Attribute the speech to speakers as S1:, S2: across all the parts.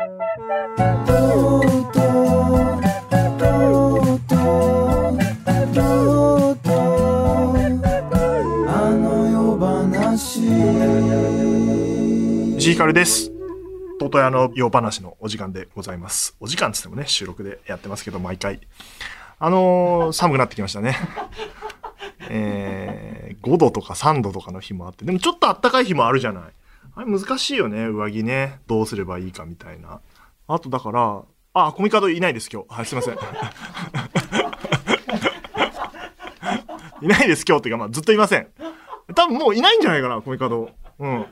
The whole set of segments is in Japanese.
S1: ジーカルです。トトヤの洋話のお時間でございます。お時間つってもね、収録でやってますけど、毎回。あのー寒くなってきましたね。えー、5度とか3度とかの日もあって、でもちょっと暖かい日もあるじゃない。あれ難しいよね、上着ね。どうすればいいかみたいな。あとだから、あ、コミカドいないです、今日。はい、すいません。いないです、今日っていうか、まあ、ずっといません。多分もういないんじゃないかな、コミカド。うん。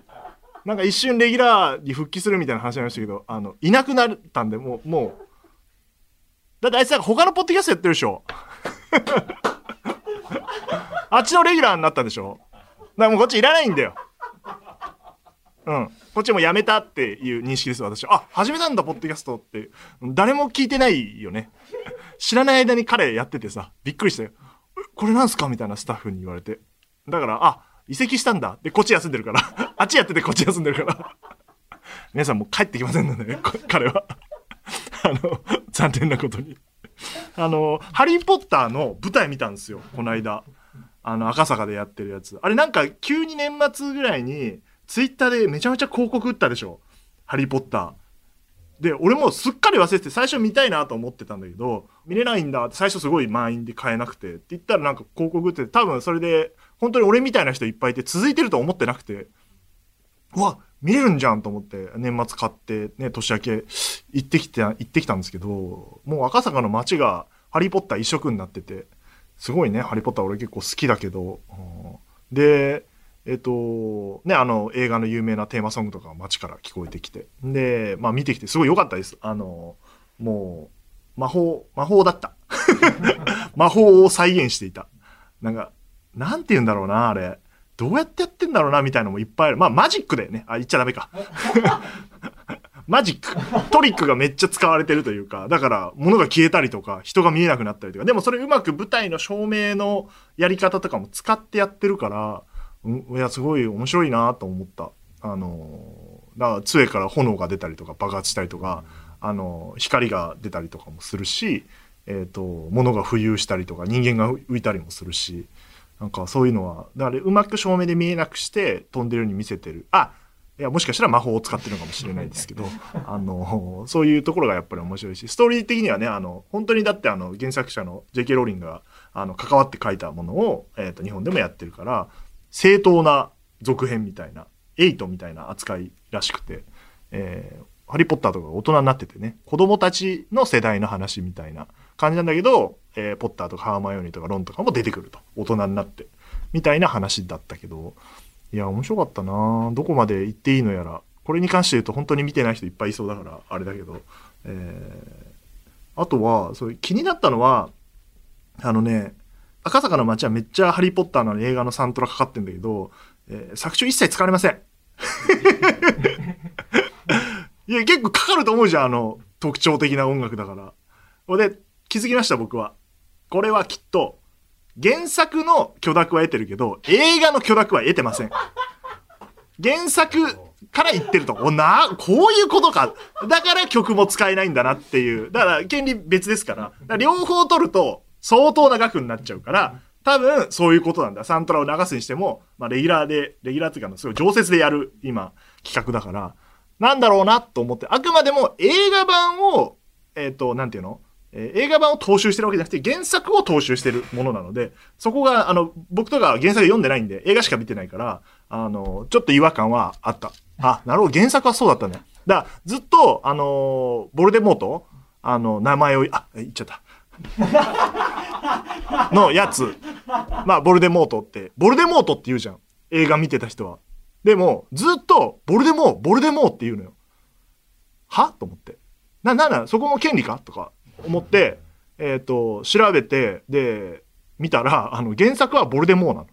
S1: なんか一瞬レギュラーに復帰するみたいな話ありましたけど、あの、いなくなったんで、もう、もう、だってあいつなんか他のポッドキャストやってるでしょ あっちのレギュラーになったでしょだからもうこっちいらないんだよ。うん。こっちもやめたっていう認識です、私。あ、始めたんだ、ポッドキャストって。誰も聞いてないよね。知らない間に彼やっててさ、びっくりしたよ。これなんすかみたいなスタッフに言われて。だから、あ、移籍したんだ。で、こっち休んでるから。あっちやっててこっち休んでるから。皆さんもう帰ってきませんのでね、彼は。あの、残念なことに。あの、ハリーポッターの舞台見たんですよ、この間。あの、赤坂でやってるやつ。あれなんか、急に年末ぐらいに、ツイッターでめちゃめちゃ広告打ったでしょ。ハリーポッター。で、俺もすっかり忘れてて、最初見たいなと思ってたんだけど、見れないんだ。って、最初すごい満員で買えなくて、って言ったらなんか広告打って、多分それで、本当に俺みたいな人いっぱいいて、続いてると思ってなくて、うわ、見れるんじゃんと思って、年末買って、ね、年明け行ってきて、行ってきたんですけど、もう赤坂の街がハリーポッター一色になってて、すごいね、ハリーポッター俺結構好きだけど、で、えっと、ね、あの、映画の有名なテーマソングとか街から聞こえてきて。で、まあ見てきてすごい良かったです。あの、もう、魔法、魔法だった。魔法を再現していた。なんか、なんて言うんだろうな、あれ。どうやってやってんだろうな、みたいなのもいっぱいある。まあ、マジックだよね。あ、言っちゃダメか。マジック。トリックがめっちゃ使われてるというか、だから、物が消えたりとか、人が見えなくなったりとか、でもそれうまく舞台の照明のやり方とかも使ってやってるから、いや、すごい面白いなと思った。あのー、だから、杖から炎が出たりとか、爆発したりとか、あのー、光が出たりとかもするし、えっ、と、物が浮遊したりとか、人間が浮いたりもするし、なんかそういうのは、だからうまく照明で見えなくして飛んでるように見せてる。あいや、もしかしたら魔法を使ってるのかもしれないですけど、あの、そういうところがやっぱり面白いし、ストーリー的にはね、あの、本当にだってあの、原作者の J.K. ローリングが、あの、関わって書いたものを、えっ、と、日本でもやってるから、正当な続編みたいな、エイトみたいな扱いらしくて、えーハリーポッターとか大人になっててね、子供たちの世代の話みたいな感じなんだけど、えーポッターとかハーマイオニーとかロンとかも出てくると。大人になって。みたいな話だったけど、いや、面白かったなどこまで行っていいのやら。これに関して言うと本当に見てない人いっぱいいそうだから、あれだけど。えーあとは、そういう気になったのは、あのね、赤坂の街はめっちゃハリーポッターの映画のサントラかかってんだけど、えー作中一切使われません。いや、結構かかると思うじゃん、あの、特徴的な音楽だから。ほで、気づきました、僕は。これはきっと、原作の許諾は得てるけど、映画の許諾は得てません。原作から言ってると、おな、こういうことか。だから曲も使えないんだなっていう。だから、権利別ですから。から両方取ると、相当な額になっちゃうから、多分、そういうことなんだ。サントラを流すにしても、まあ、レギュラーで、レギュラーっていうか、すごい常設でやる、今、企画だから、なんだろうなと思って、あくまでも映画版を、えっ、と、なんていうの？えー映画版を踏襲してるわけじゃなくて、原作を踏襲してるものなので、そこが、あの、僕とか原作読んでないんで、映画しか見てないから、あの、ちょっと違和感はあった。あ、なるほど、原作はそうだったね。だ、ずっと、あの、ボルデモートあの、名前を、あ、言っちゃった。のやつ。まあ、ボルデモートって、ボルデモートって言うじゃん。映画見てた人は。でも、ずっと、ボルデモー、ボルデモーって言うのよ。は？と思って。な、なんだ、そこも権利か？とか思って、えっ、と、調べて、で、見たら、あの、原作はボルデモーなの。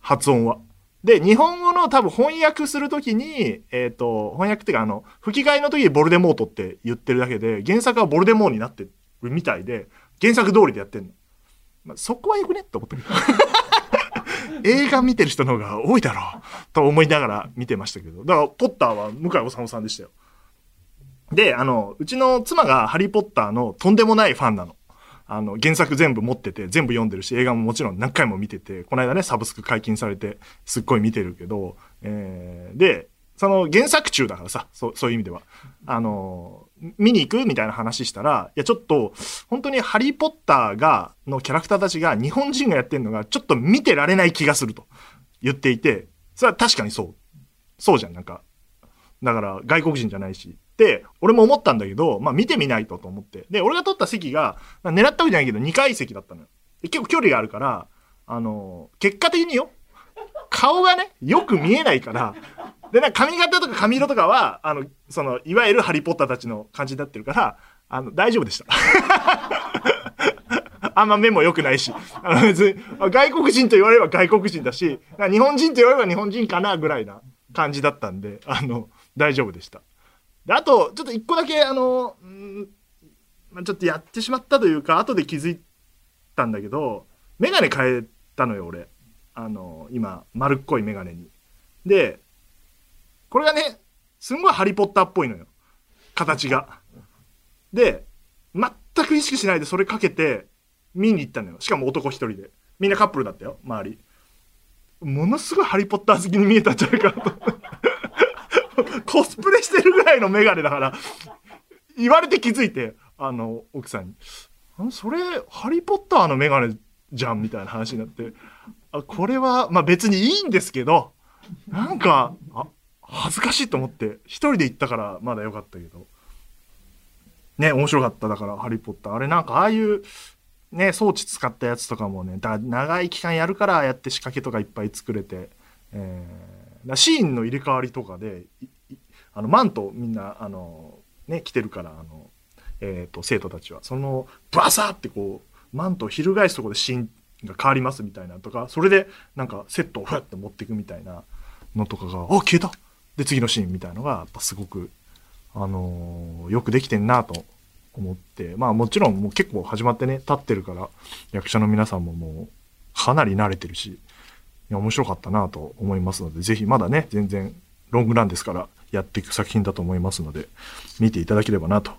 S1: 発音は。で、日本語の多分翻訳するときに、えっ、と、翻訳っていうか、あの、吹き替えの時にボルデモートって言ってるだけで、原作はボルデモーになってるみたいで、原作通りでやってんの。まあ、そこはよくね？って思ってる。映画見てる人の方が多いだろうと思いながら見てましたけど。だから、ポッターは向井治さんでしたよ。で、あの、うちの妻がハリーポッターのとんでもないファンなの。あの、原作全部持ってて、全部読んでるし、映画ももちろん何回も見てて、この間ね、サブスク解禁されて、すっごい見てるけど、えー、で、その原作中だからさ、そう、そういう意味では。あの、見に行くみたいな話したら、いや、ちょっと、本当にハリーポッターが、のキャラクターたちが日本人がやってるのが、ちょっと見てられない気がすると言っていて、それは確かにそう。そうじゃん、なんか。だから、外国人じゃないし。で、俺も思ったんだけど、まあ見てみないとと思って。で、俺が取った席が、狙ったわけじゃないけど、2階席だったのよ。結構距離があるから、あの、結果的によ、顔がね、よく見えないから、で、なんか髪型とか髪色とかは、あの、その、いわゆるハリーポッターたちの感じになってるから、あの、大丈夫でした。あんま目も良くないし、あの別に、外国人と言われれば外国人だし、日本人と言われれば日本人かなぐらいな感じだったんで、あの、大丈夫でした。で、あと、ちょっと一個だけ、あの、んまあ、ちょっとやってしまったというか、後で気づいたんだけど、メガネ変えたのよ、俺。あの、今、丸っこいメガネに。で、これがね、すんごいハリーポッターっぽいのよ。形が。で、全く意識しないでそれかけて見に行ったのよ。しかも男一人で。みんなカップルだったよ、周り。ものすごいハリーポッター好きに見えたんじゃないかなと。コスプレしてるぐらいのメガネだから、言われて気づいて、あの、奥さんに。それ、ハリーポッターのメガネじゃんみたいな話になって。あこれは、まあ別にいいんですけど、なんか、あ、恥ずかしいと思って、一人で行ったからまだよかったけど。ね、面白かった。だから、ハリーポッター。あれなんか、ああいう、ね、装置使ったやつとかもね、だ長い期間やるから、やって仕掛けとかいっぱい作れて、えー、だシーンの入れ替わりとかで、あの、マントみんな、あの、ね、着てるから、あの、えっ、と、生徒たちは。その、バサーってこう、マントを翻すとこでシーンが変わりますみたいなとか、それで、なんか、セットをふわって持っていくみたいなのとかが、あ、消えたで、次のシーンみたいのが、やっぱすごく、あのーよくできてんなと思って、まあもちろんもう結構始まってね、立ってるから、役者の皆さんももう、かなり慣れてるし、いや、面白かったなと思いますので、ぜひまだね、全然ロングランですから、やっていく作品だと思いますので、見ていただければなと。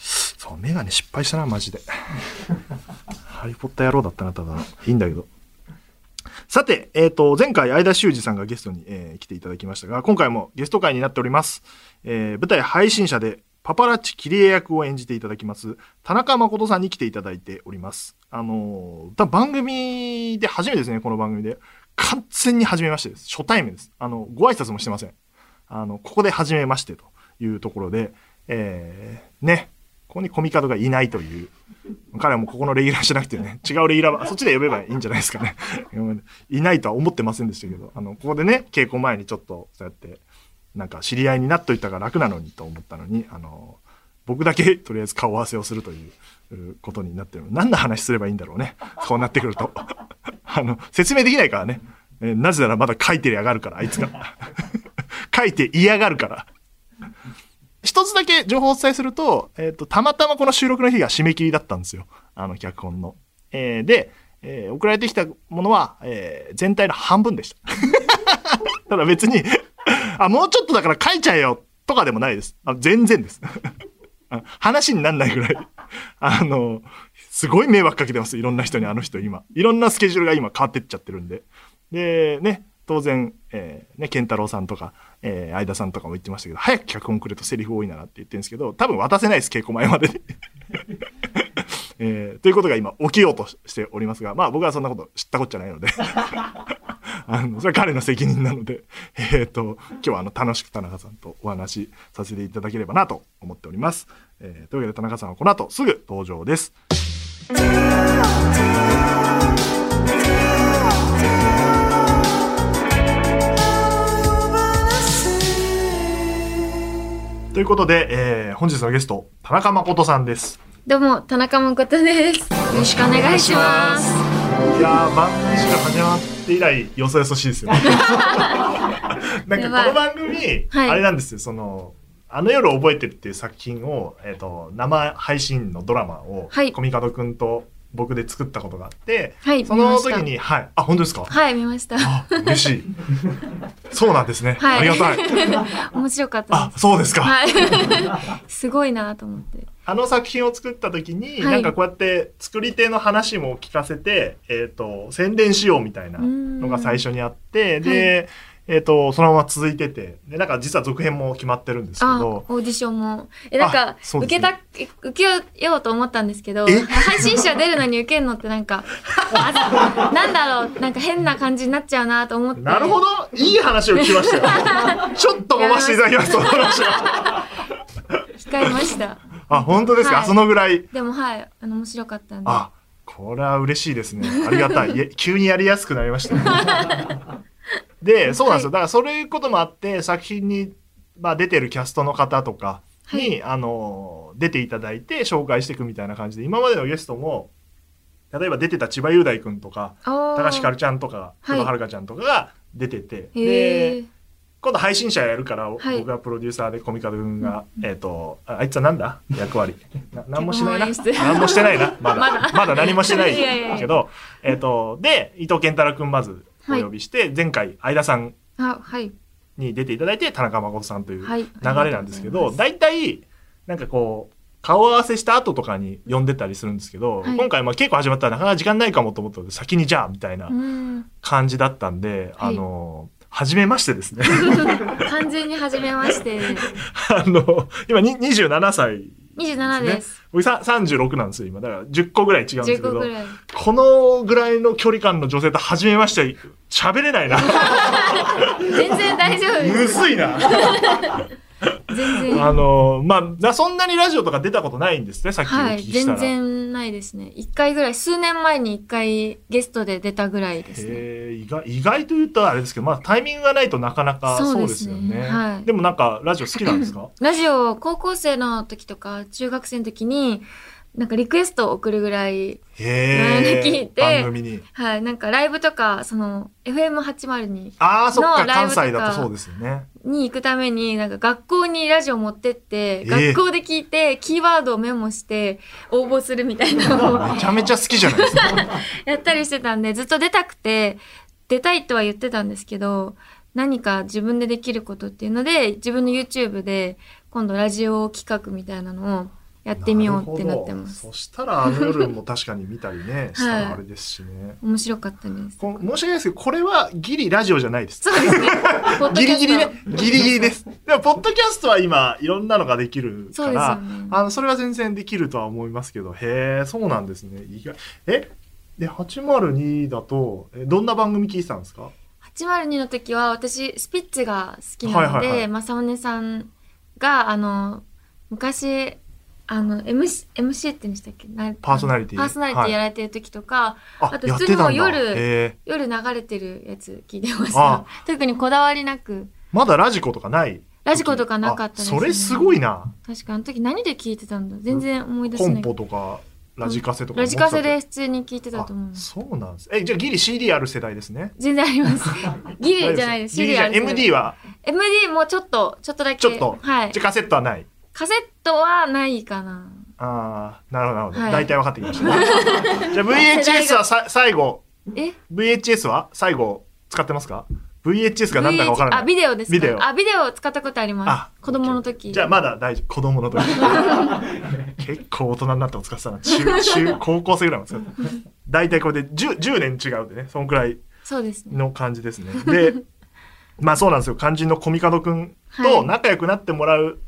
S1: そう、メガネ失敗したな、マジで。ハリーポッター野郎だったな、ただ。いいんだけど。さて、えっ、と、前回、相田修二さんがゲストに、えー来ていただきましたが、今回もゲスト会になっております。えー舞台配信者で、パパラッチキリエ役を演じていただきます、田中誠さんに来ていただいております。あのー番組で初めてですね、この番組で。完全に初めましてです。初対面です。あの、ご挨拶もしてません。あの、ここで初めましてというところで、えー、ね、ここにコミカドがいないという、彼はもうここのレギュラーじゃなくてね、違うレギュラーは、そっちで呼べばいいんじゃないですかね。いないとは思ってませんでしたけど、あの、ここでね、稽古前にちょっと、そうやって、なんか知り合いになっといたが楽なのにと思ったのに、あの、僕だけとりあえず顔合わせをするということになってる。何の話すればいいんだろうね。そうなってくると。あの、説明できないからね。えなぜならまだ書いてやがるから、あいつが。書いて嫌がるから。一つだけ情報をお伝えすると、えっ、と、たまたまこの収録の日が締め切りだったんですよ。あの、脚本の。えーで、えー送られてきたものは、えー全体の半分でした。ただ別に、あ、もうちょっとだから書いちゃえよとかでもないです。あ全然です。話になんないぐらい。あの、すごい迷惑かけてます。いろんな人に、あの人今。いろんなスケジュールが今変わってっちゃってるんで。で、ね、当然、えーね、健太郎さんとか、えー相田さんとかも言ってましたけど、早く脚本くれとセリフ多いならって言ってるんですけど、多分渡せないです、稽古前までに。えーということが今起きようとしておりますが、まあ僕はそんなこと知ったこっちゃないので、あの、それは彼の責任なので、えっ、と、今日はあの、楽しく田中さんとお話しさせていただければなと思っております。えーというわけで田中さんはこの後すぐ登場です。ということで、えー本日のゲスト、田中誠さんです。
S2: どうも、田中誠です。よろしくお願いします。
S1: いやー、番組が始まって以来、よそよそしいですよ。なんかこの番組、
S2: はい
S1: あれなんですよ、その、あの夜覚えてるっていう作品を、えっ、と、生配信のドラマを、
S2: はい
S1: コミカドくんと、僕で作ったことがあって、
S2: はい
S1: その時に、はい。あ、本当ですか？
S2: はい、見ました。
S1: あ、嬉しい。そうなんですね。
S2: はい。
S1: ありがたい。
S2: 面白かった
S1: あ。そうですか。
S2: はい。すごいなと思って。
S1: あの作品を作った時に、
S2: はい
S1: なんかこうやって作り手の話も聞かせて、えっ、と、宣伝しようみたいなのが最初にあって、で、えっ、と、そのまま続いてて、で、なんか実は続編も決まってるんですけ
S2: あ、
S1: ど、
S2: オーディションも。え、なん
S1: あ
S2: か、受けた、受けようと思ったんですけど、
S1: え
S2: 配信者出るのに受けるのってなんか、あなんだろう、なんか変な感じになっちゃうなと思って。
S1: なるほどいい話を聞きましたよ。ちょっと飛ばしていただきます、その話は。
S2: 控えました。
S1: あ、本当ですか、
S2: はい
S1: そのぐらい。
S2: でもはい、あの、面白かったんで。
S1: あ、これは嬉しいですね。ありがたい。いえ急にやりやすくなりましたね。で、そうなんですよ。だからそういうこともあって、作品に、まあ、出てるキャストの方とかに、あの、出ていただいて紹介していくみたいな感じで、今までのゲストも、例えば出てた千葉雄大くんとか、
S2: 高
S1: 高橋ひかるちゃんとか、
S2: はい。
S1: 久保遥ちゃんとかが出てて、
S2: へ
S1: で、
S2: ー
S1: 今度配信者やるから、
S2: はい。
S1: 僕がプロデューサーでコミカド君が、えっ、とああいつはなんだ？役割。な 何もしないな。何もしてないな。まだ。
S2: まだ。
S1: 何もしてない けどえっ、とで伊藤健太郎君まずお呼びして、前回相田さん
S2: あ、はい。
S1: に出ていただいて田中誠さんという流
S2: はい。
S1: れなんですけど、大体なんかこう顔合わせした後とかに呼んでたりするんですけど、
S2: はい
S1: 今回まあ稽古始まったらなかなか時間ないかもと思ったので先にじゃあみたいな。感じだったんで、
S2: はい
S1: あの初めましてですね。
S2: 完全に初めまして。
S1: あの、今に27歳。
S2: 27です。
S1: 僕さ36なんですよ、今。だから10個ぐらい違うんですけ
S2: 15
S1: ど。このぐらいの距離感の女性と初めまして、喋れないな。
S2: 全然大丈夫
S1: む
S2: です。
S1: ずいな。
S2: 全然。
S1: あの、まあ、だそんなにラジオとか出たことないんですね、さっきお
S2: はい。
S1: 聞きしたら。
S2: 全然ないですね。一回ぐらい、数年前に一回ゲストで出たぐらいですね。
S1: 意外意外と言うとあれですけど、まあタイミングがないとなかなか
S2: そうで
S1: すすよね。
S2: はい
S1: でもなんかラジオ好きなんですか？
S2: ラジオ、高校生の時とか、中学生の時に、なんかリクエストを送るぐらい、
S1: へ
S2: 聞いて
S1: 番組に。
S2: はい、なんかライブとか、その、FM802
S1: ああ、そっか、
S2: のライブとか
S1: 関西だとそうですよね。
S2: に行くために、なんか学校にラジオ持ってって、
S1: え
S2: 学校で聞いて、キーワードをメモして、応募するみたいなのを
S1: めちゃめちゃ好きじゃないですか。
S2: やったりしてたんで、ずっと出たくて、出たいとは言ってたんですけど、何か自分でできることっていうので、自分の YouTube で、今度ラジオ企画みたいなのをやってみようってなってます。
S1: そしたらあの夜も確かに見たりね、した
S2: はい
S1: らあれですしね。
S2: 面白かったです。
S1: こ申し訳ないですけど、これはギリラジオじゃないです。
S2: そうですね。
S1: ギリギリね。ギリギリです。でも、ポッドキャストは今、いろんなのができる
S2: そうですよ
S1: から、
S2: ね。
S1: あの、それは全然できるとは思いますけど、へえ、そうなんですね。意外。え？で、802だと、えどんな番組聞いてたんですか
S2: ？802の時は私スピッツが好きなの
S1: はいはいはい
S2: で正宗さんがあの昔あの MC, MC って言うんでしたっけ？な
S1: パーソナリティ。
S2: パーソナリティやられてる時とか、
S1: あ
S2: あと普通の夜
S1: へー
S2: 夜流れてるやつ聞いてまし
S1: あ。
S2: た 特にこだわりなく。
S1: まだラジコとかない？
S2: ラジコとかなかったです、
S1: あそれすごいな。
S2: 確かあの時何で聞いてたんだ？全然思い出せ
S1: コン
S2: ない
S1: ポとか、ラジカセとか
S2: ラジカセで普通に聞いて
S1: た
S2: たと思う。
S1: あそうなんです。え、じゃあギリ CD ある世代ですね。
S2: 全然あります。ギリじゃないです。
S1: ギリじゃ MD は、
S2: MD もちょっとちょっとだけ。
S1: ちょっと。
S2: はい。
S1: じゃあカセットはない。
S2: カセットはないかな
S1: ああ、なるほど、なるほど。
S2: はい
S1: 大体分かってきましたね。じゃあ VHS はさ最後、
S2: え
S1: ？VHS は最後使ってますか ?VHS が何だか分からない。
S2: ビデオですか？
S1: ビデオ
S2: あ、ビデオ使ったことありま
S1: あ
S2: す。子供の時。
S1: じゃあまだ大丈夫。子供の時。結構大人になっても使ってたな。中、中、高校生ぐらいも使ってた。大体これで 10, 10年違うでね、そんくらい
S2: そうですね。
S1: の感じですね。で、まあそうなんですよ。肝心のコミカドくんと仲良くなってもらう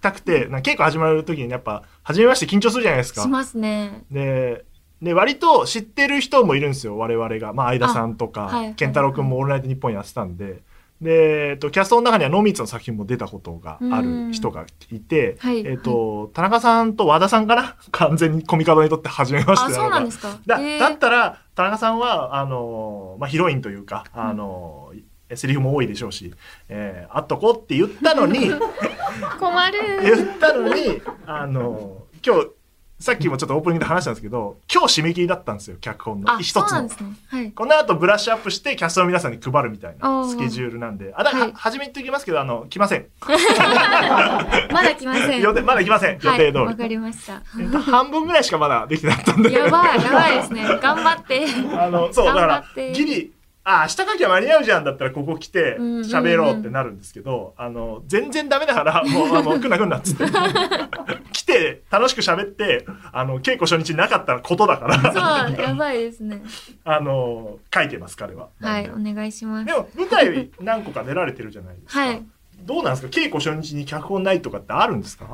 S1: たくて、な稽古始まる時にやっぱ、初めまして緊張するじゃないですか。
S2: し。ますね。
S1: で、で、割と知ってる人もいるんですよ、我々が。まあ、相田さんとか、
S2: はいはい。
S1: 健太郎くんもオールナイトニッポンやってたんで、で、えっと、キャストの中にはノーミーツの作品も出たことがある人がいて、
S2: はい。
S1: えっと、田中さんと和田さんかな？完全にコミカドにとって初めまして
S2: そうなんですか。
S1: だだったら、田中さんは、あの、まあ、ヒロインというか、あの、セリフも多いでしょうし、えー、会っとこうって言ったのに、
S2: 困る。
S1: 言ったのに、あの、今日、さっきもちょっとオープニングで話したんですけど、今日締め切りだったんですよ、脚本の。
S2: あ、
S1: 一つの
S2: ね。はい。
S1: この後ブラッシュアップしてキャストの皆さんに配るみたいなスケジュールなんで。あ、だから、
S2: はい
S1: 初めに言っておきますけど、あの、来ません。
S2: まだ来ません。
S1: 予定、まだ来ません。予
S2: はい。
S1: 定通り。
S2: わかりました。
S1: えっと半分ぐらいしかまだできてなかったんで。
S2: やばい、やばいですね。頑張って。
S1: あの、そう、だからギリ、あ、明日書きゃ間に合うじゃんだったらここ来て喋ろうってなるんですけど、あの、全然ダメだから、もう、あの、来んな来んなっつって。来て、楽しく喋って、あの、稽古初日になかったことだから、
S2: そう、やばいですね。
S1: あの、書いてます、彼は。
S2: はい、お願いします
S1: で。も、舞台何個か出られてるじゃないですか。
S2: はい。
S1: どうなんですか？稽古初日に脚本ないとかってあるんですか？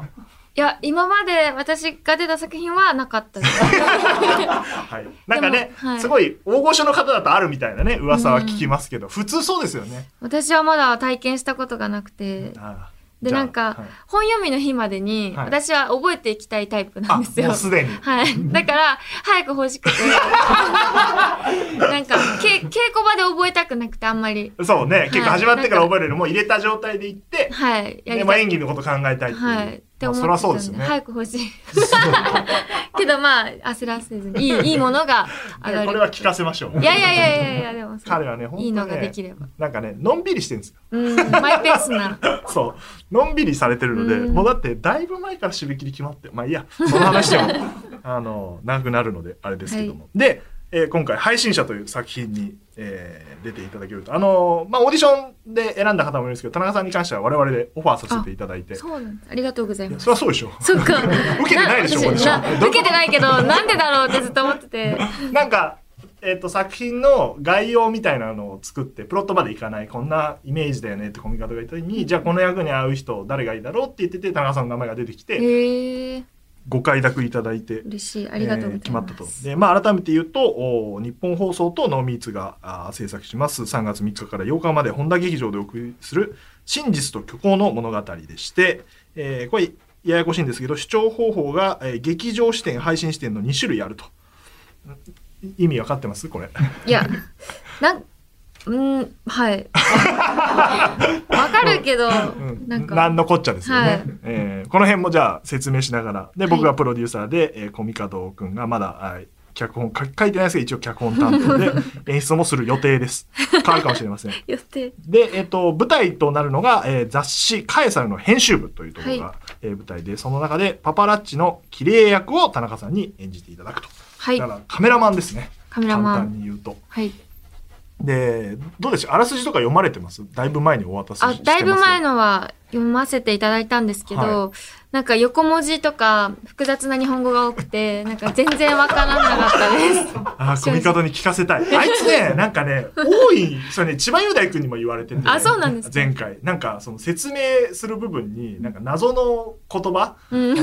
S2: いや、今まで私が出た作品はなかったです。
S1: はい。なんかね
S2: はい
S1: すごい大御所の方だとあるみたいなね、噂は聞きますけど、普通そうですよね。
S2: 私はまだ体験したことがなくて。
S1: ああ
S2: で、なんか、
S1: はい
S2: 本読みの日までに、
S1: はい
S2: 私は覚えていきたいタイプな
S1: あ、
S2: んですよ
S1: もう。すでに。
S2: はい。だから、早く欲しくて。なんか、け稽古場で覚えたくなくて、あんまり。
S1: そうね、結構
S2: はい
S1: 始まってから覚えるよりも入れた状態で行って、
S2: はい。や
S1: でまあ、
S2: りたい。
S1: 演技のこと考えたいっていう。
S2: はい。って思ってたん
S1: ゃそうですよね。
S2: 早く欲しい。けどまあ、焦らせずに、いい、いいものが上がる。
S1: これは聞かせましょう。
S2: いやいやいやいやいや、でも
S1: 彼はね、本当ね、
S2: いいのができれば。
S1: なんかね、のんびりしてるんですよ。
S2: うん、マイペースな。
S1: そう。のんびりされてるので、
S2: うん
S1: もうだってだいぶ前から締め切り決まって、まあいいや、その話でも、あの、長くなるので、あれですけども。で、えー今回、配信者という作品に、えー出ていただけると。あの、まあオーディションで選んだ方もいるんですけど、田中さんに関しては我々でオファーさせていただいて。い
S2: そうなんです。ありがとうござい
S1: や
S2: ます。
S1: そりゃそうでしょ。
S2: そっか。
S1: 受けてないでしょ
S2: な
S1: オーディション
S2: 受けてないけど、なんでだろうってずっと思ってて。
S1: なんか、えっ、と、作品の概要みたいなのを作って、プロットまでいかない、こんなイメージだよねってコミカートが言った時に、じゃあこの役に合う人、誰がいいだろうって言ってて、田中さんの名前が出てきて。ご快諾いただいて、
S2: 嬉しい。ありがとうございます。
S1: えー決まったと。で、まあ、改めて言うと、お日本放送とノーミーツがあー制作します3月3日から8日まで本田劇場でお送りする真実と虚構の物語でして、えーこれ、ややこしいんですけど、視聴方法が、えー劇場視点、配信視点の2種類あると。ん意味わかってます？これ。
S2: いや、なん、うん、はい。わかるけど、
S1: うん。
S2: なんか、
S1: 何のこっちゃですよね、
S2: はい。
S1: えーこの辺もじゃあ説明しながら。で僕
S2: はい。
S1: がプロデューサーで、えー、コミカドくんがまだあ脚本書書いてないですけど一応脚本担当で 演出もする予定です。変わるかもしれません。
S2: 予定。
S1: で、えっと舞台となるのが、えー雑誌「カエサル」の編集部というところが、
S2: は
S1: えー舞台でその中でパパラッチの綺麗役を田中さんに演じていただくと、
S2: はい。
S1: だ。からカメラマンですね。
S2: カメラマン。
S1: 簡単に言うと。
S2: はい。
S1: でどうでしょう？あらすじとか読まれてます？だいぶ前にお渡ししてま
S2: あ
S1: す、
S2: だいぶ前のは読ませていただいたんですけど、
S1: は
S2: なんか横文字とか複雑な日本語が多くて、なんか全然わからなかったです。
S1: あー、コミカドに聞かせたい。あいつね、なんかね、多い、それね、千葉雄大君にも言われてて、
S2: あそうなんですか
S1: 前回。なんか、その説明する部分に、なんか謎の言葉、
S2: うん。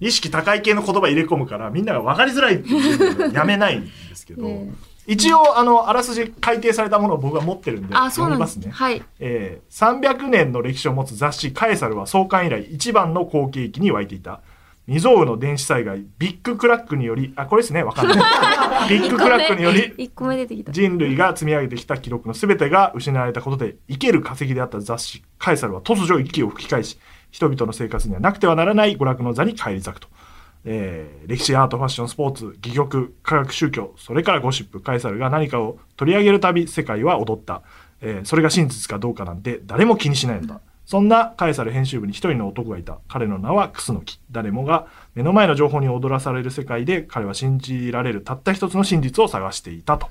S1: 意識高い系の言葉入れ込むから、みんなが分かりづらいっていうやめないんですけど、
S2: え
S1: 一応、あの、あらすじ改訂されたものを僕は持ってるんで、
S2: あ、そうなんですすね。
S1: 読みまね。
S2: はい。
S1: えー300年の歴史を持つ雑誌カエサルは創刊以来一番の好景気に沸いていた。未曾有の電子災害、ビッグクラックにより、あ、これですね、わかんない。ビッグクラックにより、
S2: 一個目出てきた。
S1: 人類が積み上げてきた記録の全てが失われたことで、生ける化石であった雑誌カエサルは突如息を吹き返し、人々の生活にはなくてはならない娯楽の座に返り咲くと。えー歴史、アート、ファッション、スポーツ、戯曲、科学、宗教、それからゴシップ、カエサルが何かを取り上げるたび世界は踊った。えーそれが真実かどうかなんて誰も気にしないのだ。そんなカエサル編集部に一人の男がいた。彼の名はクスノキ。誰もが目の前の情報に踊らされる世界で彼は信じられるたった一つの真実を探していたと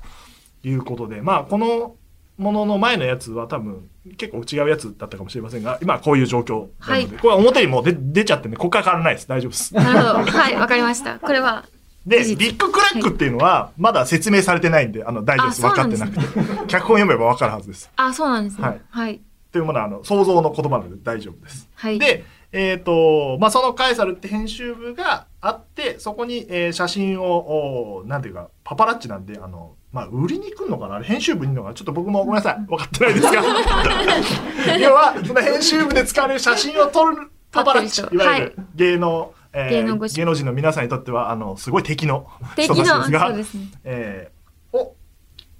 S1: いうことで、まあこのものの前のやつは多分結構違うやつだったかもしれませんが、今はこういう状況なので、
S2: はい
S1: これは表にもう出出ちゃってね、ここから変わらないです。大丈夫です。
S2: なるほど。はい、わかりました。これは、
S1: で、ビッグクラックっていうのは、まだ説明されてないんで、あの、大丈夫です。
S2: あ
S1: 分かってなくて。脚本読めば分かるはずです。
S2: あ、そうなんですね。
S1: はい
S2: はい。
S1: というものは、あの、想像の言葉なので大丈夫です。
S2: はい。
S1: で、えっ、と、まあ、そのカエサルって編集部があって、そこに、えー写真を、おなんていうか、パパラッチなんで、あの、まあ、売りに来るのかな？あれ編集部にいるのかな？ちょっと僕もごめんなさい。分かってないですが。要は、その編集部で使われる写真を撮るパパラッチ。いわゆる芸能、えー
S2: 芸能
S1: 芸能人の皆さんにとっては、あの、すごい敵の人たちですが、
S2: そうですね。
S1: えーを、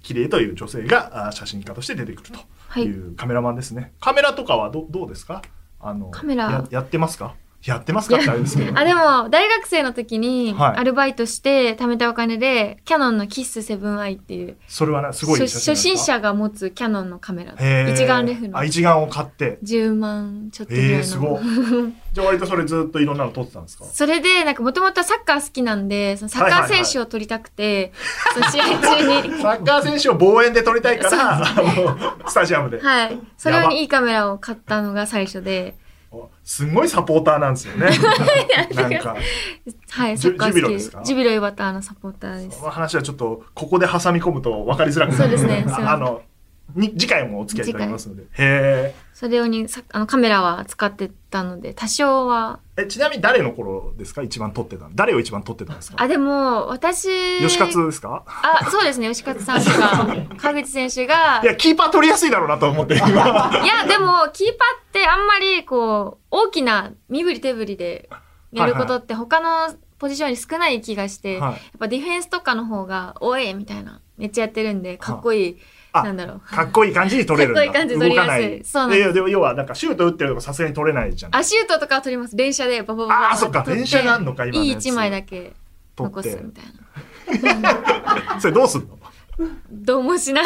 S1: 綺麗という女性があ写真家として出てくると
S2: はい
S1: いうカメラマンですね。カメラとかはどどうですか？あの
S2: カメラ
S1: ややってますか？やってますか？ってあれですけど。
S2: あ、でも、大学生の時に、
S1: はい
S2: アルバイトして貯めたお金で、キャノンのキッス 7i っていう、
S1: それはね、すごい
S2: 初心者が持つキャノンのカメラ。一眼レフの
S1: あ、一眼を買って。
S2: 10万ちょっとぐらいの。
S1: えー、すごい。じゃあ割とそれずっといろんなの撮ってたんですか？
S2: それで、なんかもともとサッカー好きなんで、そのサッカー選手を撮りたくて、その試合中に、
S1: サッカー選手を望遠で撮りたいから、スタジアムで。
S2: はい。それにいいカメラを買ったのが最初で、
S1: すんごいサポーターなんですよね。なんか、
S2: はい、
S1: ジュ
S2: サッカ
S1: ジュビロですか？
S2: ジュビロ岩田のサポーターです。
S1: こ。の話はちょっと、ここで挟み込むと分かりづらくなる
S2: そうですね。
S1: あの、に次回もお付き合いいただきますので。へ
S2: それをにさあのカメラは使ってたので、多少は。
S1: ーえ。ちなみに誰の頃ですか？一番撮ってたの誰を一番撮ってたんですか？
S2: あ、でも、私。
S1: 吉勝ですか？
S2: あ、そうですね、吉勝さんとか、川口選手が。
S1: いや、キーパー取りやすいだろうなと思って、今。
S2: いや、でも、キーパーってあんまり、こう、大きな身振り手振りでやることって他のポジションに少ない気がして、
S1: はい
S2: やっぱディフェンスとかの方が、おいみたいな、めっちゃやってるんで、かっこいい、
S1: あ
S2: なんだろう。
S1: かっこいい感じに撮れるんだ。
S2: かっこいい感じで撮りやすい
S1: 動かない。
S2: そうなんです
S1: 要は、なんかシュート打ってるとかさすがに撮れないじゃん。
S2: あ、シュートとかは取ります。連射でバババババ
S1: あーそっか
S2: 撮て
S1: 連射があんのか今
S2: いい一枚だけ残すみたいな。
S1: それどうすんの？
S2: どうもしない。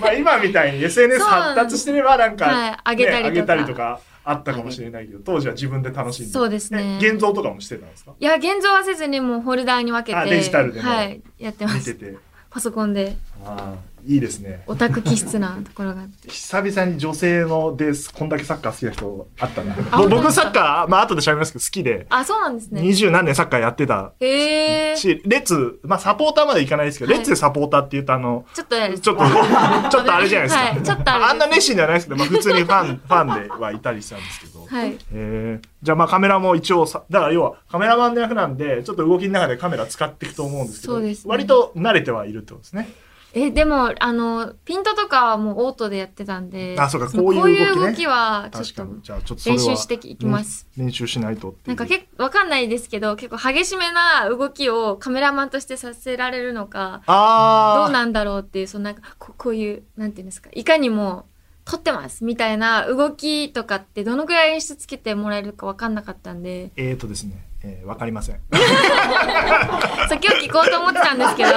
S1: まあ今みたいに SNS 発達してればなんか、
S2: はい上げたりとか
S1: ね上げたりとかあったかもしれないけど、当時は自分で楽しんで。
S2: そうですね
S1: え現像とかもしてたんですか？
S2: いや、現像はせずにもうホルダーに分け
S1: あ
S2: て。
S1: デジタルでも
S2: はい。やってます。
S1: 見てて。
S2: パソコンで。
S1: ああ、いいですね。
S2: オタク気質なところがあって。
S1: 久々に女性のです、こんだけサッカー好きな人あったな。僕サッカー、まあ後で喋りますけど好きで、
S2: あ、そうなんですね。
S1: 二十何年サッカーやってた
S2: へえ。ち
S1: し、レッツ、まあサポーターまでいかないですけど、
S2: はい
S1: レッツでサポーターって言うとあの、
S2: ょっと。
S1: ちょっと、ちょっとあれじゃないですか。
S2: はいちょっとあ
S1: んな熱心じゃないですけど、まあ普通にファン、ファンで はいたりしたんですけど。
S2: はい。
S1: えー、じゃあまあカメラも一応さ、だから要はカメラマンの役なんで、ちょっと動きの中でカメラ使っていくと思うんですけど、
S2: そうですね
S1: 割と慣れてはいるってことですね。
S2: え、でも、あの、ピントとかはもうオートでやってたんで。
S1: あそうか
S2: の
S1: こういう動きね
S2: こういう動きは、ちょっと
S1: 確かに。じゃあちょっとそれは
S2: 練習していきます。
S1: 練練習しないと。
S2: なんか結構わかんないですけど、結構激しめな動きをカメラマンとしてさせられるのか、どうなんだろうっていう、そのなんかここういう、なんていうんですか、いかにも撮ってますみたいな動きとかってどのぐらい演出つけてもらえるかわかんなかったんで、
S1: えーとですね、えー、わかりません。
S2: そう今日聞こうと思ってたんですけど、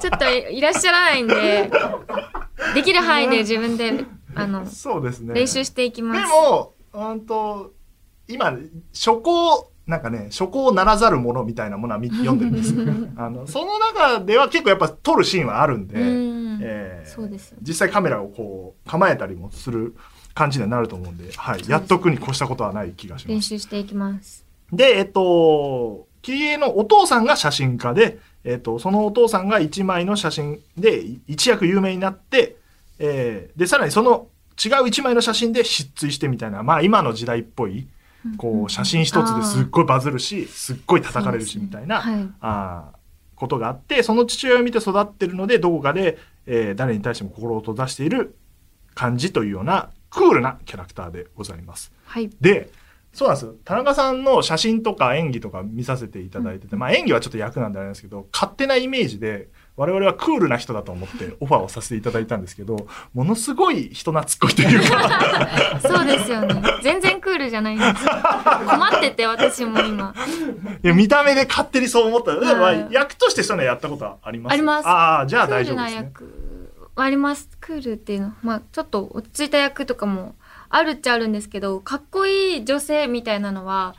S2: ちょっといらっしゃらないんで、できる範囲で自分で、あの、
S1: そうですね。
S2: 練習していきます。
S1: でも、うんと、今、初行、なんかね、初行ならざるものみたいなものは見読んでるんですよ。あの、その中では結構やっぱ撮るシーンはあるんで、
S2: うん
S1: えー
S2: そうです
S1: 実際カメラをこう構えたりもする感じにはなると思うんで、はい、やっとくに越したことはない気がしま
S2: 練
S1: す。
S2: 習していきます。
S1: で、えっと、キリエのお父さんが写真家で、えっと、そのお父さんが一枚の写真で一躍有名になって、えーで、さらにその違う一枚の写真で失墜してみたいな、まあ今の時代っぽい、こう写真一つですっごいバズるし、すっごい叩かれるしみたいな、
S2: ねはい
S1: あーことがあって、その父親を見て育ってるので、どこかで、えー誰に対しても心を閉ざしている感じというようなクールなキャラクターでございます。
S2: はい。
S1: で、そうなんですよ。田中さんの写真とか演技とか見させていただいてて、まあ演技はちょっと役なんであれなんですけど、勝手なイメージで、我々はクールな人だと思って オファーをさせていただいたんですけど、ものすごい人懐っこいというか、
S2: そうですよね。全然クールじゃないんです。困ってて、私も今。
S1: いや見た目で勝手にそう思った。まあ
S2: はい
S1: 役としてそういうのやったことはあります？
S2: あります
S1: ああ、じゃあ
S2: クールな
S1: 大丈夫ですね。
S2: 役はあります。クールっていうのは、まあちょっと落ち着いた役とかもあるっちゃあるんですけど、かっこいい女性みたいなのは。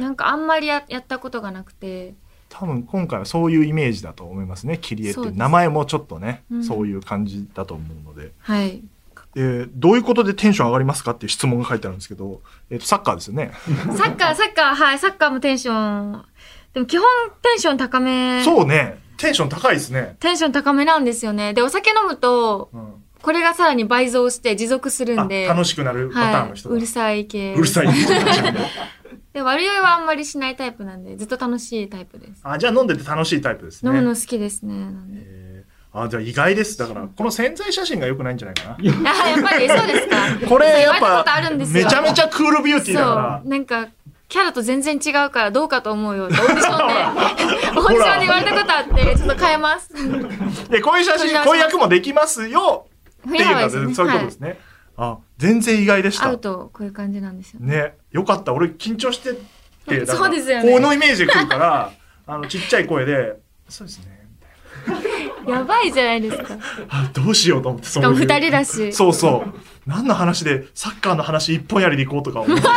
S2: なんかあんまりややったことがなくて、
S1: 多分今回はそういうイメージだと思いますね。キリエって名前もちょっとね、
S2: うん
S1: そういう感じだと思うので。
S2: はい。
S1: でどういうことでテンション上がりますかっていう質問が書いてあるんですけど、えっとサッカーですよね。
S2: サッカー、サッカー、はい、サッカーもテンション、でも基本テンション高め、
S1: そうね。テンション高いですね。
S2: テンション高めなんですよね。で、お酒飲むと、
S1: うん、
S2: これがさらに倍増して持続する
S1: あ
S2: んで、
S1: 楽しくなるパターン
S2: はい、
S1: の人だ。
S2: うるさい系。
S1: うるさいで
S2: で、悪酔いはあんまりしないタイプなんで、ずっと楽しいタイプです。
S1: あじゃあ飲んでて楽しいタイプですね。
S2: 飲むの好きですね。なんで
S1: えーあじゃあ意外です。だから、この潜在写真が良くないんじゃないかな。
S2: あ、やっぱりそうですか。
S1: これやっぱ
S2: とあるんですよ
S1: めちゃめちゃクールビューティーだか
S2: そう。なんか、キャラと全然違うからどうかと思うよってオーディションで、オーディションで言われたことあって、ちょっと変えます。
S1: ら。で、こういう写真、こういう役もできますよっていうのは、
S2: 振り幅ですね
S1: そういうことですね。あ、全然意外でした
S2: 会う。とこういう感じなんですよね。
S1: ね、よかった。俺緊張してて、だから
S2: そうですよね
S1: このイメージで来るから、あの、ちっちゃい声で、そうですね。
S2: やばいじゃないですか。し
S1: あ、どうしようと思って、そういう
S2: 二人だし。
S1: そうそう。何の話で、サッカーの話一本やりでいこうとか思って。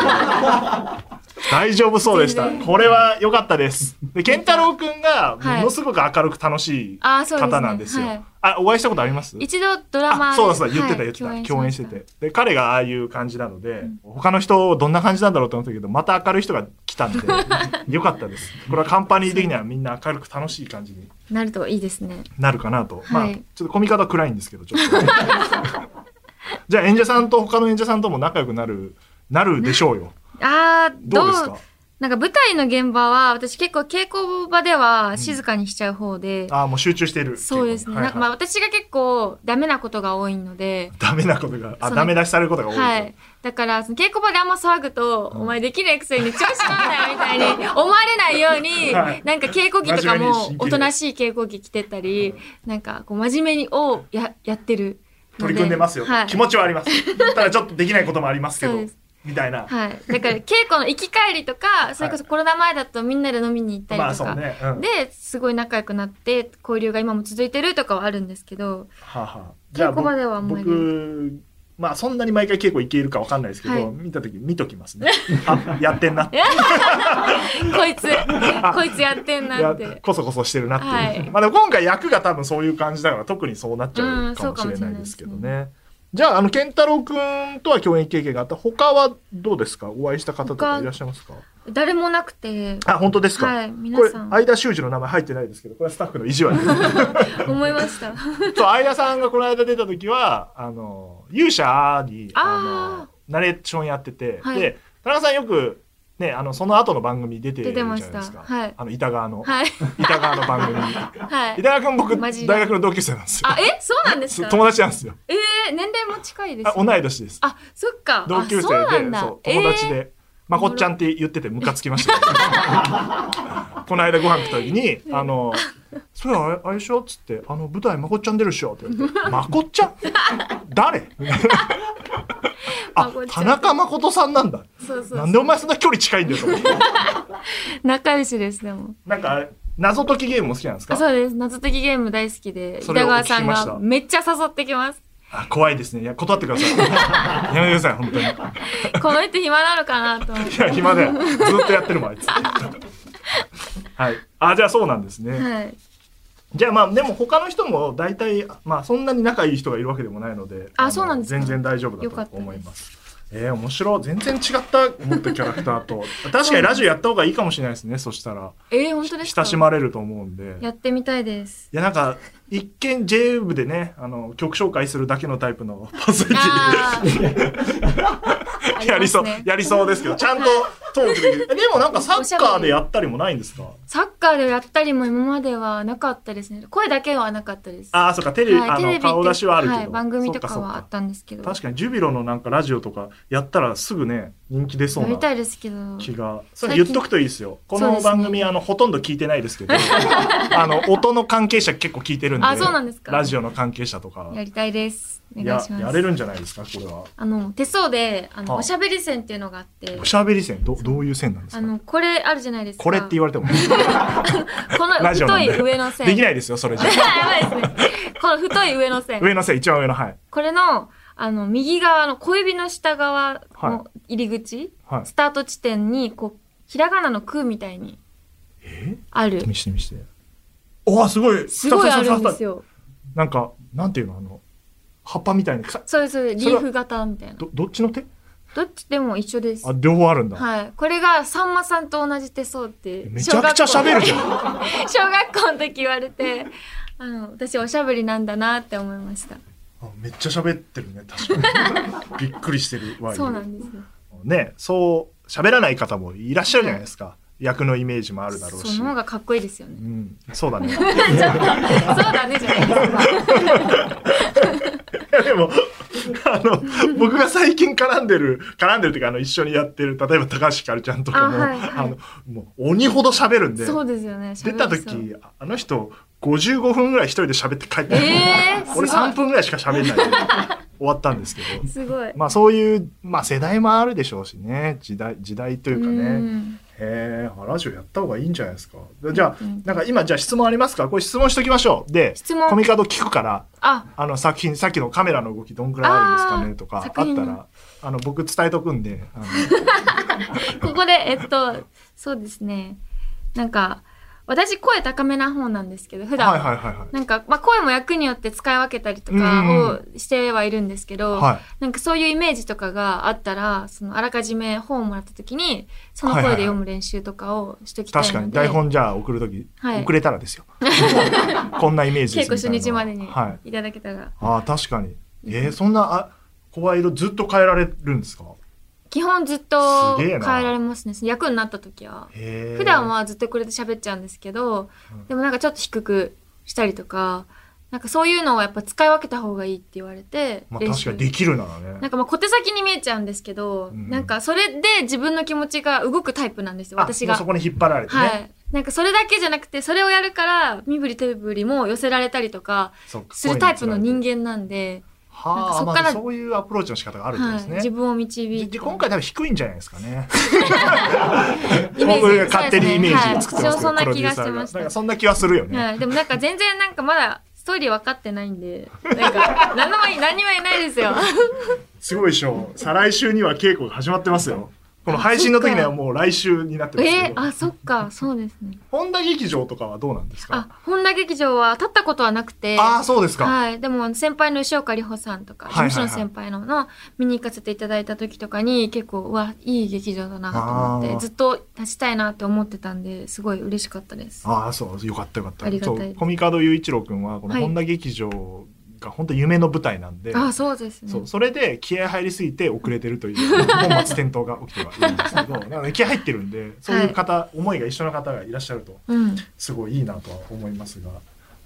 S1: 大丈夫そうでした。これは良かったです。で、健太郎くんが、
S2: はい。
S1: ものすごく明るく楽しい
S2: あーそうですね
S1: 方なんですよ。
S2: はい
S1: あ、お会いしたことあります？
S2: 一度ドラマ
S1: そうだそうだ言ってた
S2: はい
S1: 言ってた、共演して
S2: ま
S1: てで彼がああいう感じなので、他の人どんな感じなんだろうと思ったけどまた明るい人が来たんで よかったです。これはカンパニー的にはみんな明るく楽しい感じに
S2: なるといいですね。
S1: なるかなと、まあ
S2: はい。
S1: ちょっと込み方は暗いんですけどちょっと じゃあ演者さんと他の演者さんとも仲良くなるなるでしょうよ。
S2: あー、どう
S1: ですか？
S2: なんか舞台の現場は、私結構稽古場では静かにしちゃう方で、
S1: ああもう集中している。
S2: そうですね。
S1: はい
S2: なんかまあ私が結構ダメなことが多いので、
S1: ダメなことがあダメ出しされることが多いと、
S2: はい。だから、その稽古場であんま騒ぐと、お前できるくせに調子乗んなよみたいに思われないように、
S1: はい。
S2: なんか稽古着とかもおとなしい稽古着着てたり、なんかこう真面目にをややってる。
S1: 取り組んでますよ、
S2: はい。
S1: 気持ちはあります。ただちょっとできないこともありますけどみたいな、
S2: はい。だから稽古の行き帰りとか、それこそコロナ前だとみんなで飲みに行ったり
S1: まあ
S2: とか。
S1: ね、うん。
S2: で、すごい仲良くなって、交流が今も続いてるとかはあるんですけど、
S1: はあは
S2: 稽古場ではあんまり。
S1: 僕まあそんなに毎回稽古行けるかわかんないですけど、
S2: はい。
S1: 見た時見ときますね。あやってんな。っ て
S2: こいつ、こいつやってんな
S1: や
S2: って。
S1: こそこそしてるなっていう、
S2: はい。
S1: まあでも今回役が多分そういう感じだから特にそうなっちゃうかもしれないですけどね。じゃああの健太郎くんとは共演経験があった。他はどうですか？お会いした方とかいらっしゃいますか？
S2: 誰もなくて、
S1: あ本当ですか、
S2: はい、
S1: これ
S2: 皆さん、
S1: 相田修二の名前入ってないですけどこれはスタッフの意地悪
S2: 思いました。
S1: そう、相田さんがこの間出た時は、あの、勇者に、あ
S2: あ
S1: の、ナレーションやってて、
S2: はい
S1: で、田中さんよく、ね、あの、その後の番組出てるじゃな
S2: ました
S1: いですか。
S2: はい
S1: あの、板川の、
S2: はい。
S1: 板川の番組。
S2: はい。
S1: 板川くん僕、大学の同級生なんですよ。
S2: あ、え？そうなんですか？
S1: 友達なんですよ。
S2: えー、年齢も近いです、
S1: あ同い年です。
S2: あ、そっか。
S1: 同級生で、
S2: だ
S1: そう、友達
S2: えー
S1: で、まこっちゃんって言っててムカつきました。この間ご飯食った時に、あの、それあれあれでしょ？っつって、あの、舞台まこっちゃん出るっしょ？って言われて、まこっちゃん？誰？あ田中誠さんなんだ。
S2: そうそう
S1: なんでお前そんな距離近いんだよと思って。
S2: 仲良しです、でも。
S1: なんか謎解きゲームも好きなんですか？
S2: あそうです。謎解きゲーム大好きで、
S1: それを
S2: 板川さんがめっちゃ誘ってきます。
S1: あ怖いですね。いや、断ってください。やめてください、本当に。い
S2: この人暇なのかなと思って。
S1: や、暇だよ。ずっとやってるもん、あいつ。はい。あ、じゃあそうなんですね。
S2: はい。
S1: じゃあまあでも他の人も大体まあそんなに仲いい人がいるわけでもないのでの
S2: あそうなんですか
S1: 全然大丈夫だと思います。えー、面白い全然違った思ったキャラクターと 確かにラジオやった方がいいかもしれないですねそしたら
S2: えー、本当ですか？
S1: 親しまれると思うんで
S2: やってみたいです。
S1: いやなんか一見 J 部でねあの曲紹介するだけのタイプの パーソナリテ
S2: あ
S1: ィ
S2: ー。
S1: やりそう、やりそうですけどちゃんとトークできる。えでもなんかサッカーでやったりもないんですか？
S2: サッカーでやったりも今まではなかったですね。声だけはなかったです。
S1: ああそっかテレビ、
S2: はい、
S1: あの顔出しはあるけど、
S2: はい、番組とかはあったんですけど。
S1: 確かにジュビロのなんかラジオとかやったらすぐね人気出そうな
S2: やりたいですけど。
S1: 気が。それ言っとくといいですよ。この番組、あのほとんど聞いてないですけど。あの音の関係者結構聞いてるんで
S2: あそうなんですか。
S1: ラジオの関係者とか。
S2: やりたいです。お願いします。
S1: やれるんじゃないですかこれは。
S2: あの、手相で、あの、
S1: はあ。
S2: おしゃべり線っていうのがあって。
S1: お、しゃべり線？どどういう線なんですか？
S2: あの、これあるじゃないですか。
S1: これって言われても。
S2: この太い上の線。
S1: で。きないですよそれじゃ
S2: やばいですね。この太い上の線。
S1: 上の線一番上のはい。
S2: これの、あの、右側の小指の下側の入り口、
S1: はい。
S2: スタート地点に、こう、ひらがなの空みたいに
S1: え？
S2: ある。
S1: 見して見しておーすごい
S2: すごいあるんですよ。
S1: なんかなんていうのあの葉っぱみたいにか
S2: そうです。リーフ型みたいな。
S1: どどっちの手？
S2: どっち？でも一緒です
S1: あ。両方あるんだ、
S2: はい。これが、さんまさんと同じ手相って。
S1: めちゃくちゃ喋るじゃん
S2: ん。小学校の時言われて、あの、私おしゃべりなんだなって思いました。
S1: あめっちゃ喋ってるね確かに びっくりしてるわ
S2: そうなんですよ。
S1: ねそう喋らない方もいらっしゃるじゃないですか、役のイメージもあるだろうし。
S2: その方がかっこいいですよね。
S1: う。ん、そうだね。
S2: そうだねじゃないで
S1: もあの僕が最近絡んでる絡んでるっていうかあの一緒にやってる例えば高橋ひかるちゃんとかもあ、
S2: あはいはい。
S1: のもう鬼ほど喋るんで
S2: そうですよね。
S1: 出た時あの人55分ぐらい一人で喋って帰ってる、
S2: えー、
S1: 俺3分ぐらいしか喋んない。終わったんですけど。
S2: すごい。
S1: まあそういう、まあ、世代もあるでしょうしね。時代時代というかね。
S2: うん
S1: へえラジオやった方がいいんじゃないですか。じゃあ
S2: うん
S1: なんか今じゃあ質問ありますか？これ質問しときましょう。で
S2: 質問。
S1: コミカド聞くから
S2: あ、
S1: あの作品さっきのカメラの動きどんくらいあるんですかねとかあったらあの僕伝えとくんで
S2: ここで、えっと、そうですね。なんか、私声高めな方なんですけど、普段。は。
S1: はいはいはいはい。
S2: なんか、まあ、声も役によって使い分けたりと
S1: うん
S2: かをしてはいるんですけど、
S1: はい。
S2: なんかそういうイメージとかがあったら、そのあらかじめ本をもらった時に、その声で読む練習とかをしときたいので、
S1: 確かに台本じゃあ送るとき、
S2: はい。
S1: 遅れたらですよ。こんなイメージです
S2: 稽古初日までに
S1: い。
S2: ただけたら、
S1: ああ確かに。えー、そんなあ声色ずっと変えられるんですか？
S2: 基本ずっと変えられますね。役になった時は。普段はずっとこれで喋っちゃうんですけど、
S1: うん
S2: でもなんかちょっと低くしたりとか、なんかそういうのをやっぱ使い分けた方がいいって言われて、
S1: まあ確かにできるならね
S2: なんかまあ小手先に見えちゃうんですけど、
S1: うん
S2: なんかそれで自分の気持ちが動くタイプなんですよ、
S1: あ
S2: 私が
S1: そ。こに引っ張られてね、
S2: はい。なんかそれだけじゃなくて、それをやるから、身振り手振りも寄せられたりとか、するタイプの人
S1: 間
S2: 間なんで、
S1: はあ
S2: なんかそっから
S1: まあ、そういうアプローチの仕方があるん
S2: はい。
S1: ですね、
S2: 自分を導いて。
S1: で今回多分低いんじゃないですかね。
S2: イメージ
S1: 僕が勝手にイメージを作ってますけど、
S2: はいそんな気が
S1: プロデューサー
S2: してまし
S1: そんな気はするよね。
S2: はい。でもなんか全然なんかまだストーリー分かってないんで、なんか、何も、何もいないですよ。
S1: すごいでしょ。再来週には稽古が始まってますよ。この配信の時にはもう来週になってますけど。
S2: えー、あ、そっか、そうですね。
S1: 本田劇場とかはどうなんですか？
S2: あ、本田劇場は立ったことはなくて、
S1: ああ、そうですか。
S2: はい。でも、先輩の吉岡里帆さんとか、事
S1: はいはいはい
S2: 務所の先輩のの見に行かせていただいた時とかに、結構、うわ、いい劇場だなと思って、ずっと立ちたいなって思ってたんで、すごい嬉しかったです。
S1: ああ、そう、よかったよかった。
S2: ありがたい
S1: コミカド雄一郎君は、この
S2: はい
S1: 本田劇場が本当夢の舞台なんで、
S2: あ、そうですね。
S1: そうそれで気合入りすぎて遅れてるという本末転倒が起きてはいるんですけど なので気合入ってるんでそういう方、思いが一緒の方がいらっしゃると
S2: うん。
S1: すごいいいなとは思いますが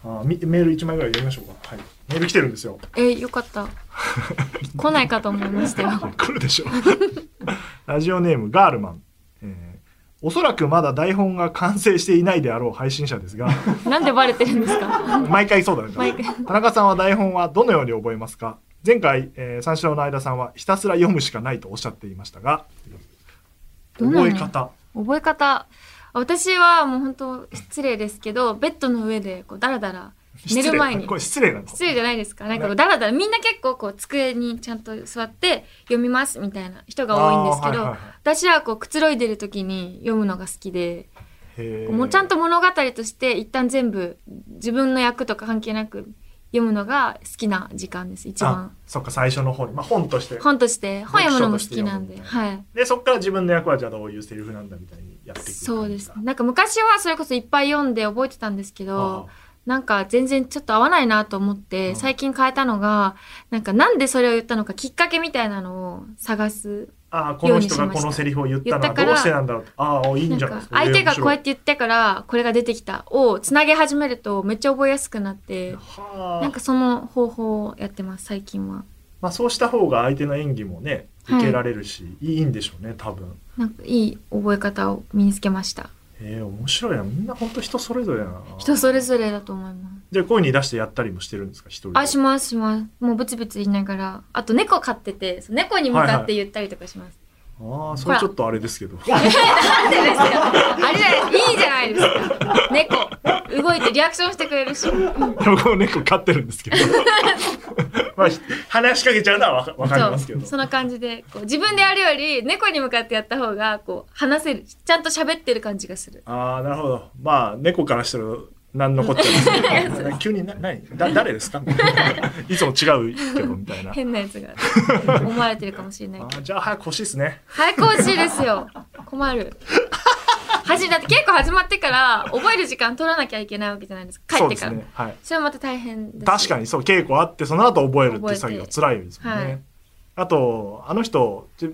S1: あみメール1枚ぐらい読みましょうか、はい、メール来てるんですよ
S2: え、よかった。来ないかと思いましたよ。
S1: 来るでしょラジオネームガールマン、えーおそらくまだ台本が完成していないであろう配信者ですが
S2: なんでバレてるんですか？
S1: 毎回そうだね。田中さんは台本はどのように覚えますか？前回、えー三四郎の間さんはひたすら読むしかないとおっしゃっていましたが覚え方。
S2: 覚え方。私はもう本当失礼ですけど、ベッドの上でこうダラダラ寝る前に。
S1: これ失礼なの
S2: 失礼じゃないですか。なんかこうダラダラみんな結構こう机にちゃんと座って読みますみたいな人が多いんですけど、
S1: はいはいはい。
S2: 私はこうくつろいでる時に読むのが好きで、もうちゃんと物語として一旦全部自分の役とか関係なく読むのが好きな時間です一
S1: あ
S2: 番
S1: そっか最初の方に、まあ、本として。
S2: 本として。本読むのも好きなんで。はい。
S1: でそっから自分の役はじゃあどういうセリフなんだみたいにやっていく
S2: そうですなんか昔はそれこそいっぱい読んで覚えてたんですけど、なんか全然ちょっと合わないなと思って、
S1: うん。
S2: 最近変えたのが、なんかなんでそれを言ったのかきっかけみたいなのを探す。
S1: ああこの人がこのセリフを言ったのはどうしてなんだろう？ああいい
S2: なんん
S1: じゃないですか
S2: か相手がこうやって
S1: て
S2: 言ってからこれが出てきた。をつなげ始めるとめっちゃ覚えやすくなって、
S1: はあ
S2: なんかその方法をやってます最近は。
S1: まあ、そうした方が相手の演技もね受けられるし、い、いんでしょうね多分。
S2: なんかいい覚え方を身につけました。
S1: へえ面白いなみんな本当人それぞれだな
S2: 人それぞれだと思います。
S1: じゃあ声に出してやったりもしてるんですか一人で？
S2: あ、しますします。もうブツブツ言いながら。あと猫飼ってて、猫に向かって言ったりとかします。
S1: ああそれちょっとあれですけど
S2: なんでですよ。あれい、いいじゃないですか。猫。動いてリアクションしてくれるし。
S1: 僕も猫飼ってるんですけど まあ話しかけちゃうのはわかわかりますけど
S2: その感じでこう自分でやるより猫に向かってやった方がこう話せるちゃんと喋ってる感じがする
S1: ああなるほどまあ猫からしたら何のこっちゃ 急にな何？だ誰ですか？いつも違うけどみたいな。
S2: 変なやつが。思われてるかもしれない
S1: あーじゃあ早く欲しいですね。
S2: 早く欲しいですよ。困る。はじだって結構始まってから覚える時間取らなきゃいけないわけじゃないですか。帰ってから。そ,、
S1: そうですねはい。
S2: れはまた大変です。
S1: 確かにそう稽古あってその後覚えるって作業辛いですもんね、
S2: はい。
S1: あとあの人ち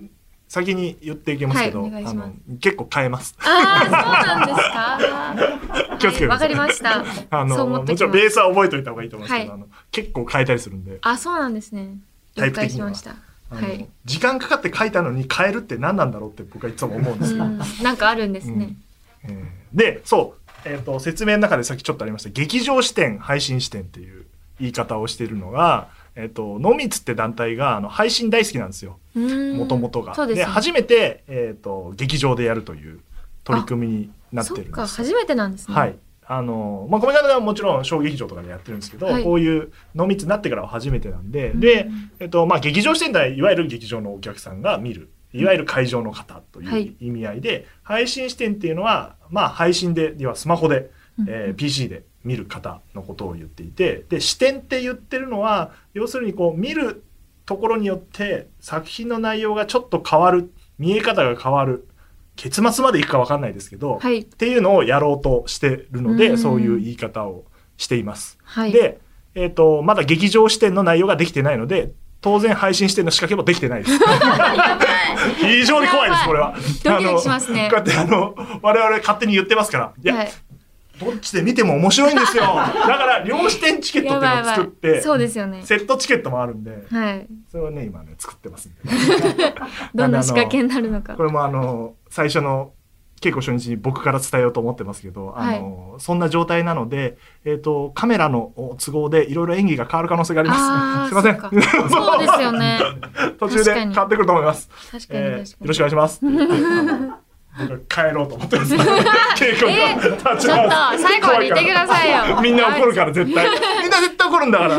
S1: 先に言っていきますけど、
S2: はい
S1: あの結構変えます。
S2: ああそうなんですか
S1: 気をつけてください。
S2: はいわかりました。
S1: あのもちろんベースは覚えておいた方がいいと思います。けど、
S2: はい
S1: 結構変えたりするんで、
S2: あそうなんですね。了
S1: タイプ的には。
S2: 解しました
S1: あの
S2: はい
S1: 時間かかって書いたのに変えるって何なんだろうって僕はいつも思うんです。よ、
S2: うん。なんかあるんですね、
S1: えーでそう、えー、と説明の中でさっきちょっとありました。劇場視点配信視点っていう言い方をしているのが、えっ、と、ノーミーツって団体が、あの、配信大好きなんですよ。も
S2: も
S1: ともとが。
S2: です、ね、
S1: 初めて、えっ、と、劇場でやるという取り組みになってるんですよ。
S2: 初めてなんですね。
S1: はい。あの、まあ、コメダではもちろん小劇場とかでやってるんですけど、
S2: はい。
S1: こういう濃密になってからは初めてなんで、
S2: うん。
S1: で、えっと、まあ、劇場視点ではいわゆる劇場のお客さんが見る、い。わゆる会場の方と
S2: はい。いう
S1: 意味合いで、配信視点っていうのは、まあ、配信で、要はスマホで、
S2: うん。
S1: えー PC で見る方のことを言っていて、で、視点って言ってるのは、要するにこう、見るところによって作品の内容がちょっと変わる、見え方が変わる、結末までいくかわかんないですけど、
S2: はい
S1: っていうのをやろうとしてるので、
S2: うん
S1: そういう言い方をしています。
S2: はい
S1: で、えっ、と、まだ劇場視点の内容ができてないので、当然配信視点の仕掛けもできてないです。非常に怖いです、これは。
S2: ドキドキしますね
S1: こうやってあの、我々勝手に言ってますから。いや、
S2: はい
S1: どっちで見ても面白いんですよ。だから、両視点チケットっていうのを作って、
S2: そうですよね
S1: セットチケットもあるんで、
S2: はい
S1: それはね、今ね、作ってますんで。
S2: どんな仕掛けになるのか
S1: これもあの最初の稽古初日に僕から伝えようと思ってますけど、あのそんな状態なので、えっとカメラの都合でいろいろ演技が変わる可能性があります。すいません。
S2: そそうですよね
S1: 途中で変わってくると思います。
S2: 確かに
S1: えーよろしくお願いします。帰ろうと思ってます。稽古
S2: え
S1: が立
S2: ちょっと最後まで言ってくださいよ
S1: みんな怒るから絶対。みんな絶対怒るんだから。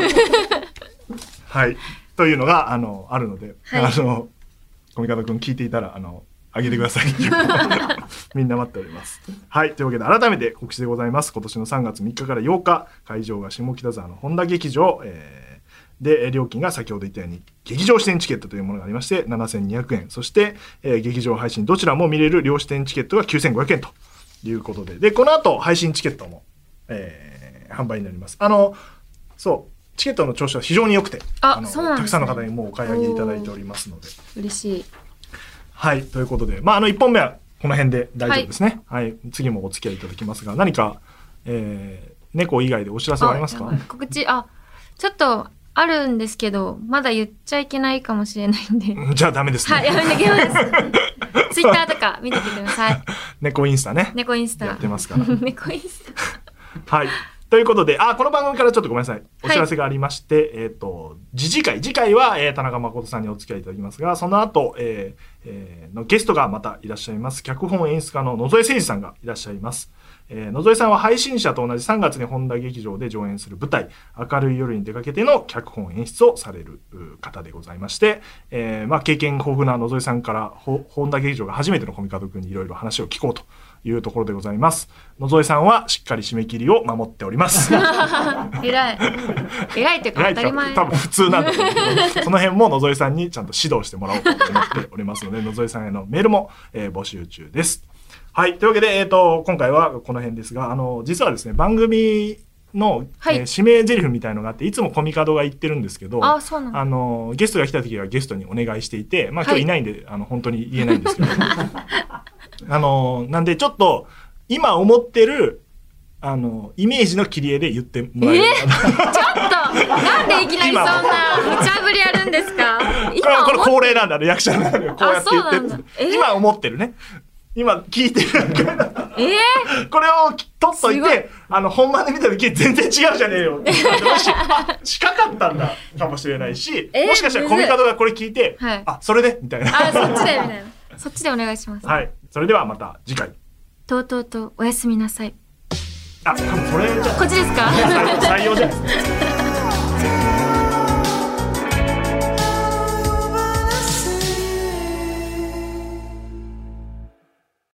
S1: はい。というのが、あの、あるので、
S2: はい
S1: あの、コミカドくん聞いていたら、あの、あげてください。みんな待っております。はい。というわけで、改めて告知でございます。今年の3月3日から8日、会場が下北沢の本田劇場、えーで、えー料金が先ほど言ったように、劇場視点チケットというものがありまして、7200円。そして、えー劇場配信どちらも見れる両視点チケットが9500円ということで。で、この後、配信チケットも、えー販売になります。あの、そう、チケットの調子は非常に良くて、の
S2: あそうなんですね
S1: たくさんの方にもうお買い上げいただいておりますので。
S2: 嬉しい
S1: はい、ということで、まあ、あの、1本目はこの辺で大丈夫ですね。はい、次もお付き合いいただきますが、何か、えー、猫以外でお知らせはありますか
S2: 告知あちょっとあるんですけどまだ言っちゃいけないかもしれないんで
S1: うん じゃあダメですね。
S2: はいやめてきます ツイッターとか見てきてください
S1: 猫インスタね。
S2: 猫インスタ
S1: やってますから。
S2: 猫インスタ
S1: はい。ということで、あ、この番組からちょっとごめんなさい。お知らせがありまして、えっ、と、次次回、次回は、えー田中誠さんにお付き合いいただきますが、その後、えーえーのゲストがまたいらっしゃいます。脚本演出家の野添誠二さんがいらっしゃいます。えー野添さんは配信者と同じ3月に本田劇場で上演する舞台、明るい夜に出かけての脚本演出をされるう方でございまして、えーまあ、経験豊富な野添さんから、ほ本田劇場が初めてのコミカド君にいろいろ話を聞こうというところでございます。野添さんはしっかり締め切りを守っております。
S2: 偉い偉いってか当たり前
S1: 多分普通なんだけどその辺も野添さんにちゃんと指導してもらおうと思っておりますので野添さんへのメールも、えー募集中です。はい。というわけで、えっ、と、今回はこの辺ですが、あの、実はですね、番組の、
S2: はい。
S1: えー指名台詞みたいのがあって、いつもコミカドが言ってるんですけど、
S2: あそうな
S1: あの、ゲストが来た時はゲストにお願いしていて、まあ今
S2: はい
S1: 日いないんで、あの、本当に言えないんですけど、あの、なんでちょっと、今思ってる、あの、イメージの切り絵で言ってもらえるかな。
S2: ちょっとなんでいきなりそんな無茶ぶりやるんですか？
S1: これこれ恒例なんだね、役者の中でこうやって言って今思ってるね。今聞いてる。
S2: えー、
S1: これを取っといて、あの、本番で見た時全然違うじゃねえよ。もし、あ、近かったんだ、かもしれないし、
S2: えー？
S1: もしかしたらコミカドがこれ聞いて、
S2: はい
S1: あ、それでみたいな。
S2: あそっちでみたいなそっちでお願いします、
S1: はい。それではまた次回。
S2: とうとうとおやすみなさい
S1: あ、多分それ
S2: こっちですか？
S1: 採用じゃないですか。